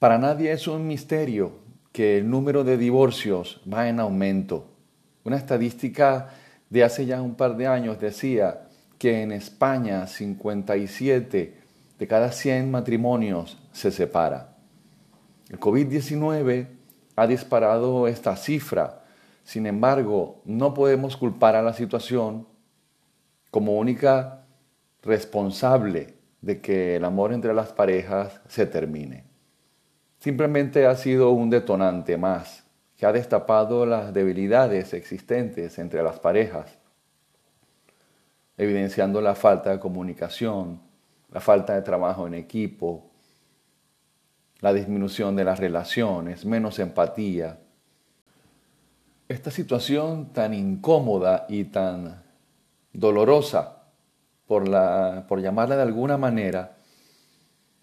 Para nadie es un misterio que el número de divorcios va en aumento. Una estadística de hace ya un par de años decía que en España 57 de cada 100 matrimonios se separa. El COVID-19 ha disparado esta cifra. Sin embargo, no podemos culpar a la situación como única responsable de que el amor entre las parejas se termine. Simplemente ha sido un detonante más que ha destapado las debilidades existentes entre las parejas, evidenciando la falta de comunicación, la falta de trabajo en equipo, la disminución de las relaciones, menos empatía. Esta situación tan incómoda y tan dolorosa, por, la, por llamarla de alguna manera,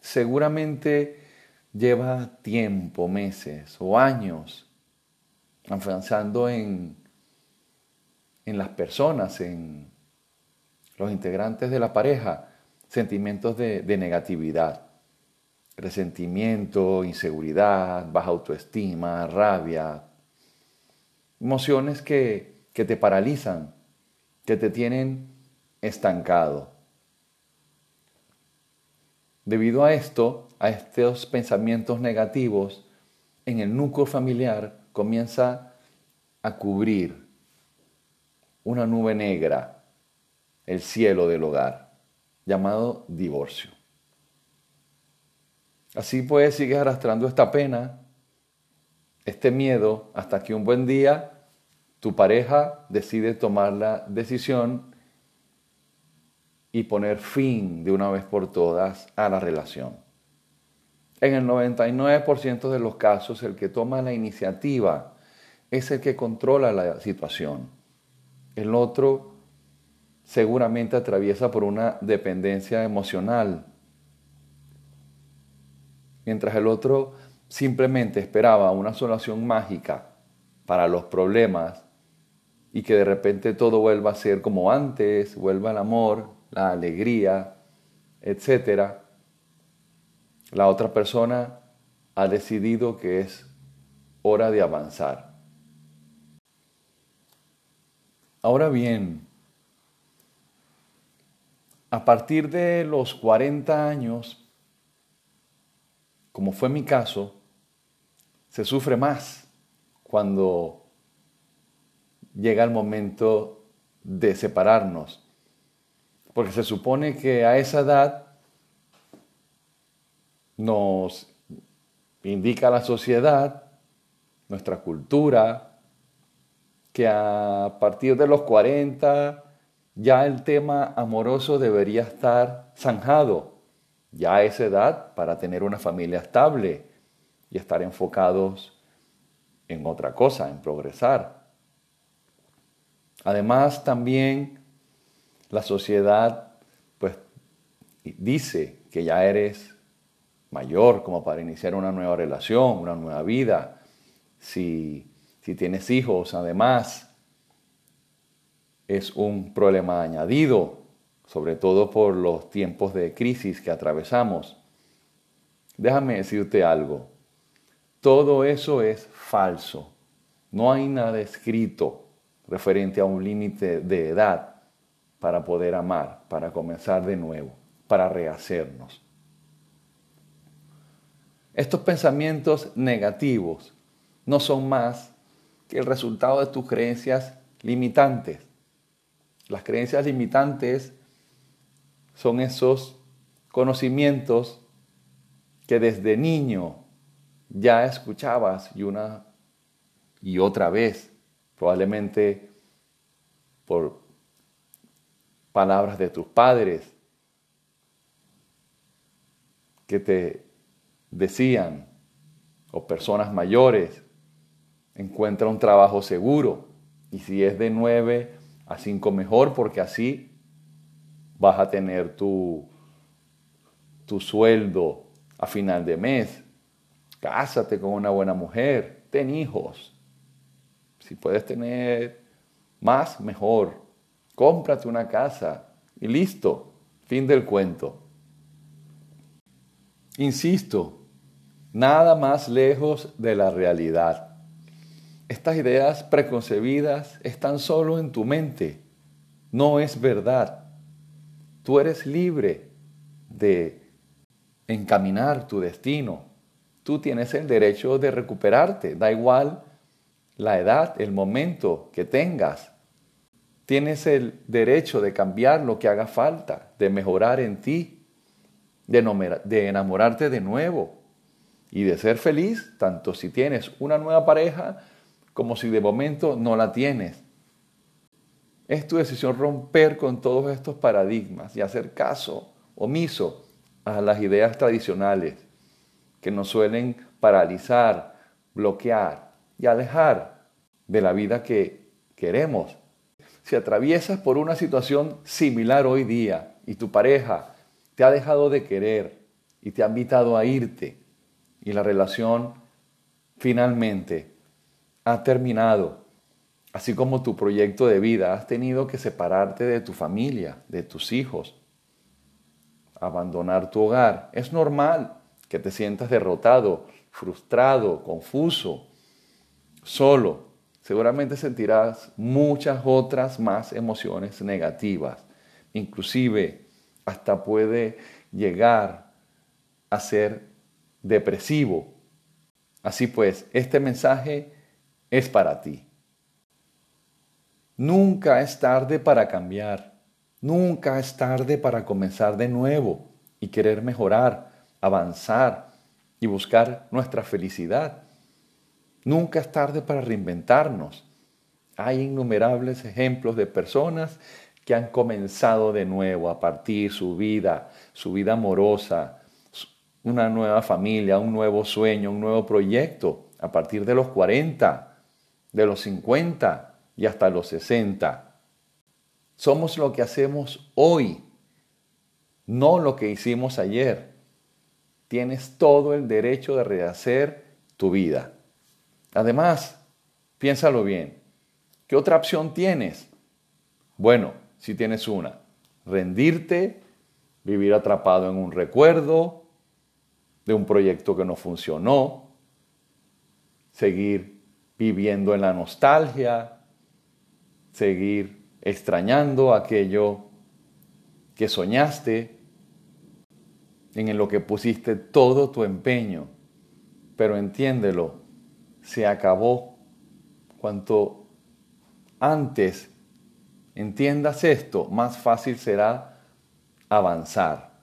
seguramente lleva tiempo, meses o años avanzando en, en las personas, en los integrantes de la pareja, sentimientos de, negatividad, resentimiento, inseguridad, baja autoestima, rabia, emociones que, que te paralizan, que te tienen estancado. Debido a esto, a estos pensamientos negativos, en el núcleo familiar comienza a cubrir una nube negra, el cielo del hogar, llamado divorcio. Así pues sigues arrastrando esta pena, este miedo, hasta que un buen día tu pareja decide tomar la decisión y poner fin de una vez por todas a la relación. En el 99% de los casos, el que toma la iniciativa es el que controla la situación. El otro seguramente atraviesa por una dependencia emocional, mientras el otro simplemente esperaba una solución mágica para los problemas y que de repente todo vuelva a ser como antes, vuelva el amor, la alegría, etc., la otra persona ha decidido que es hora de avanzar. Ahora bien, a partir de los 40 años, como fue mi caso, se sufre más cuando llega el momento de separarnos porque se supone que a esa edad nos indica la sociedad, nuestra cultura, que a partir de los 40 ya el tema amoroso debería estar zanjado, ya a esa edad para tener una familia estable y estar enfocados en otra cosa, en progresar. Además, también la sociedad pues dice que ya eres mayor como para iniciar una nueva relación, una nueva vida. Si, si tienes hijos, además, es un problema añadido, sobre todo por los tiempos de crisis que atravesamos. Déjame decirte algo. Todo eso es falso. No hay nada escrito referente a un límite de edad para poder amar, para comenzar de nuevo, para rehacernos. Estos pensamientos negativos no son más que el resultado de tus creencias limitantes. Las creencias limitantes son esos conocimientos que desde niño ya escuchabas y una y otra vez, probablemente por palabras de tus padres que te decían, o personas mayores, encuentra un trabajo seguro. Y si es de 9 a 5 mejor, porque así vas a tener tu, tu sueldo a final de mes. Cásate con una buena mujer, ten hijos. Si puedes tener más, mejor cómprate una casa y listo, fin del cuento. Insisto, Nada más lejos de la realidad. Estas ideas preconcebidas están solo en tu mente. No es verdad. Tú eres libre de encaminar tu destino. Tú tienes el derecho de recuperarte. Da igual la edad, el momento que tengas. Tienes el derecho de cambiar lo que haga falta, de mejorar en ti, de enamorarte de nuevo y de ser feliz, tanto si tienes una nueva pareja como si de momento no la tienes. Es tu decisión romper con todos estos paradigmas y hacer caso omiso a las ideas tradicionales que nos suelen paralizar, bloquear y alejar de la vida que queremos. Si atraviesas por una situación similar hoy día y tu pareja te ha dejado de querer y te ha invitado a irte y la relación finalmente ha terminado, así como tu proyecto de vida, has tenido que separarte de tu familia, de tus hijos, abandonar tu hogar. Es normal que te sientas derrotado, frustrado, confuso, solo. Seguramente sentirás muchas otras más emociones negativas. Inclusive hasta puede llegar a ser depresivo. Así pues, este mensaje es para ti. Nunca es tarde para cambiar. Nunca es tarde para comenzar de nuevo y querer mejorar, avanzar y buscar nuestra felicidad. Nunca es tarde para reinventarnos. Hay innumerables ejemplos de personas que han comenzado de nuevo a partir su vida, su vida amorosa, una nueva familia, un nuevo sueño, un nuevo proyecto, a partir de los 40, de los 50 y hasta los 60. Somos lo que hacemos hoy, no lo que hicimos ayer. Tienes todo el derecho de rehacer tu vida. Además, piénsalo bien, ¿qué otra opción tienes? Bueno, si tienes una, rendirte, vivir atrapado en un recuerdo de un proyecto que no funcionó, seguir viviendo en la nostalgia, seguir extrañando aquello que soñaste, en lo que pusiste todo tu empeño. Pero entiéndelo, se acabó. Cuanto antes entiendas esto, más fácil será avanzar.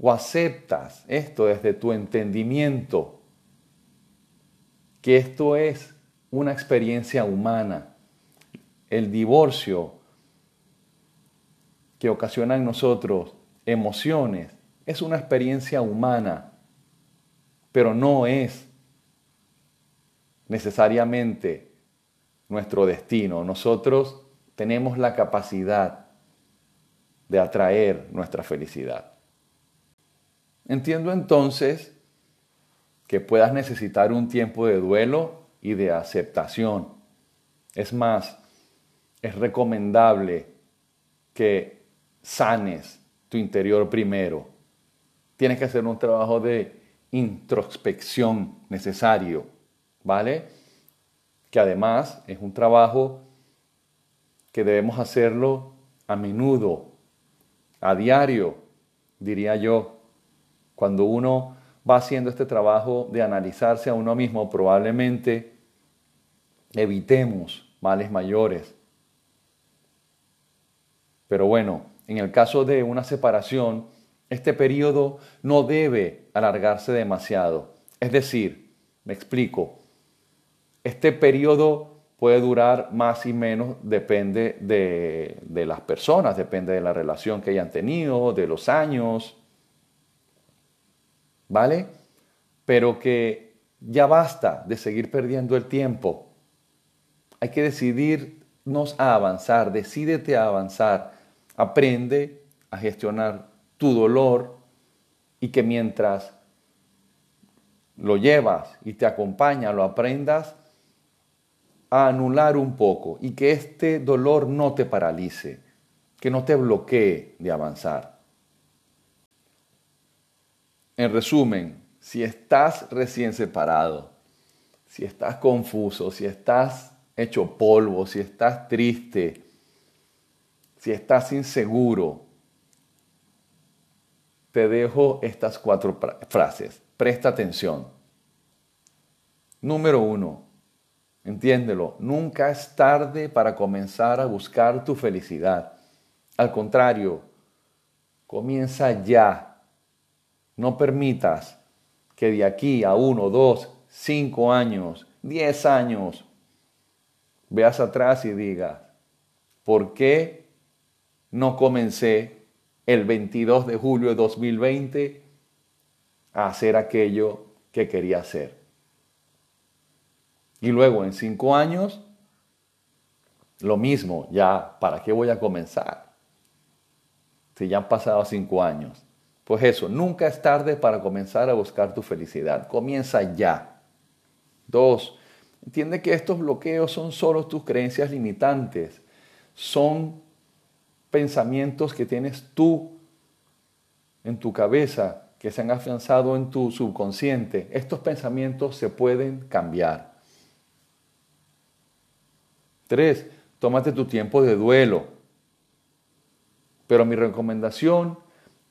O aceptas esto desde tu entendimiento, que esto es una experiencia humana. El divorcio que ocasiona en nosotros emociones es una experiencia humana, pero no es necesariamente nuestro destino. Nosotros tenemos la capacidad de atraer nuestra felicidad. Entiendo entonces que puedas necesitar un tiempo de duelo y de aceptación. Es más, es recomendable que sanes tu interior primero. Tienes que hacer un trabajo de introspección necesario, ¿vale? Que además es un trabajo que debemos hacerlo a menudo, a diario, diría yo. Cuando uno va haciendo este trabajo de analizarse a uno mismo, probablemente evitemos males mayores. Pero bueno, en el caso de una separación, este periodo no debe alargarse demasiado. Es decir, me explico, este periodo puede durar más y menos, depende de, de, las personas, depende de la relación que hayan tenido, de los años, ¿vale? Pero que ya basta de seguir perdiendo el tiempo. Hay que decidirnos a avanzar, decídete a avanzar Aprende a gestionar tu dolor y que mientras lo llevas y te acompaña, lo aprendas a anular un poco y que este dolor no te paralice, que no te bloquee de avanzar. En resumen, si estás recién separado, si estás confuso, si estás hecho polvo, si estás triste, si estás inseguro, te dejo estas cuatro frases. Presta atención. Número uno, entiéndelo, nunca es tarde para comenzar a buscar tu felicidad. Al contrario, comienza ya. No permitas que de aquí a uno, dos, cinco años, diez años, veas atrás y digas, ¿por qué no comencé el 22 de julio de 2020 a hacer aquello que quería hacer? Y luego en cinco años, lo mismo, ya, ¿para qué voy a comenzar? Si ya han pasado cinco años. Pues eso, nunca es tarde para comenzar a buscar tu felicidad. Comienza ya. Dos, entiende que estos bloqueos son solo tus creencias limitantes. Son pensamientos que tienes tú en tu cabeza, que se han afianzado en tu subconsciente. Estos pensamientos se pueden cambiar. Tres, tómate tu tiempo de duelo. Pero mi recomendación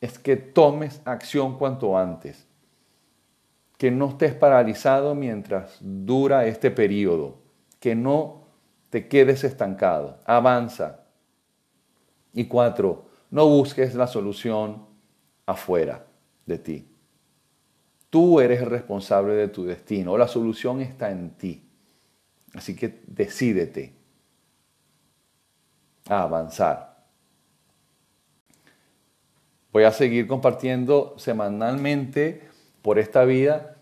es que tomes acción cuanto antes. Que no estés paralizado mientras dura este periodo. Que no te quedes estancado. Avanza. Y cuatro, no busques la solución afuera de ti. Tú eres el responsable de tu destino. La solución está en ti. Así que decídete a avanzar. Voy a seguir compartiendo semanalmente por esta vida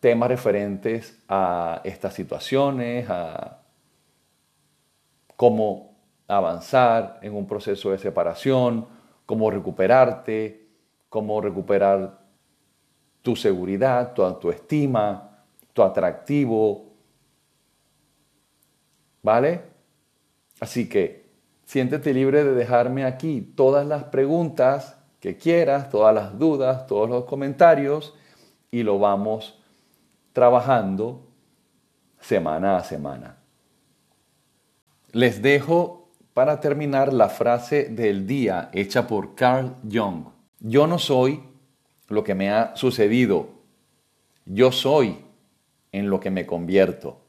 temas referentes a estas situaciones, a cómo avanzar en un proceso de separación, cómo recuperarte, cómo recuperar tu seguridad, tu autoestima, tu atractivo. ¿Vale? Así que siéntete libre de dejarme aquí todas las preguntas que quieras, todas las dudas, todos los comentarios y lo vamos trabajando semana a semana. Les dejo para terminar la frase del día hecha por Carl Jung. Yo no soy lo que me ha sucedido, yo soy en lo que me convierto.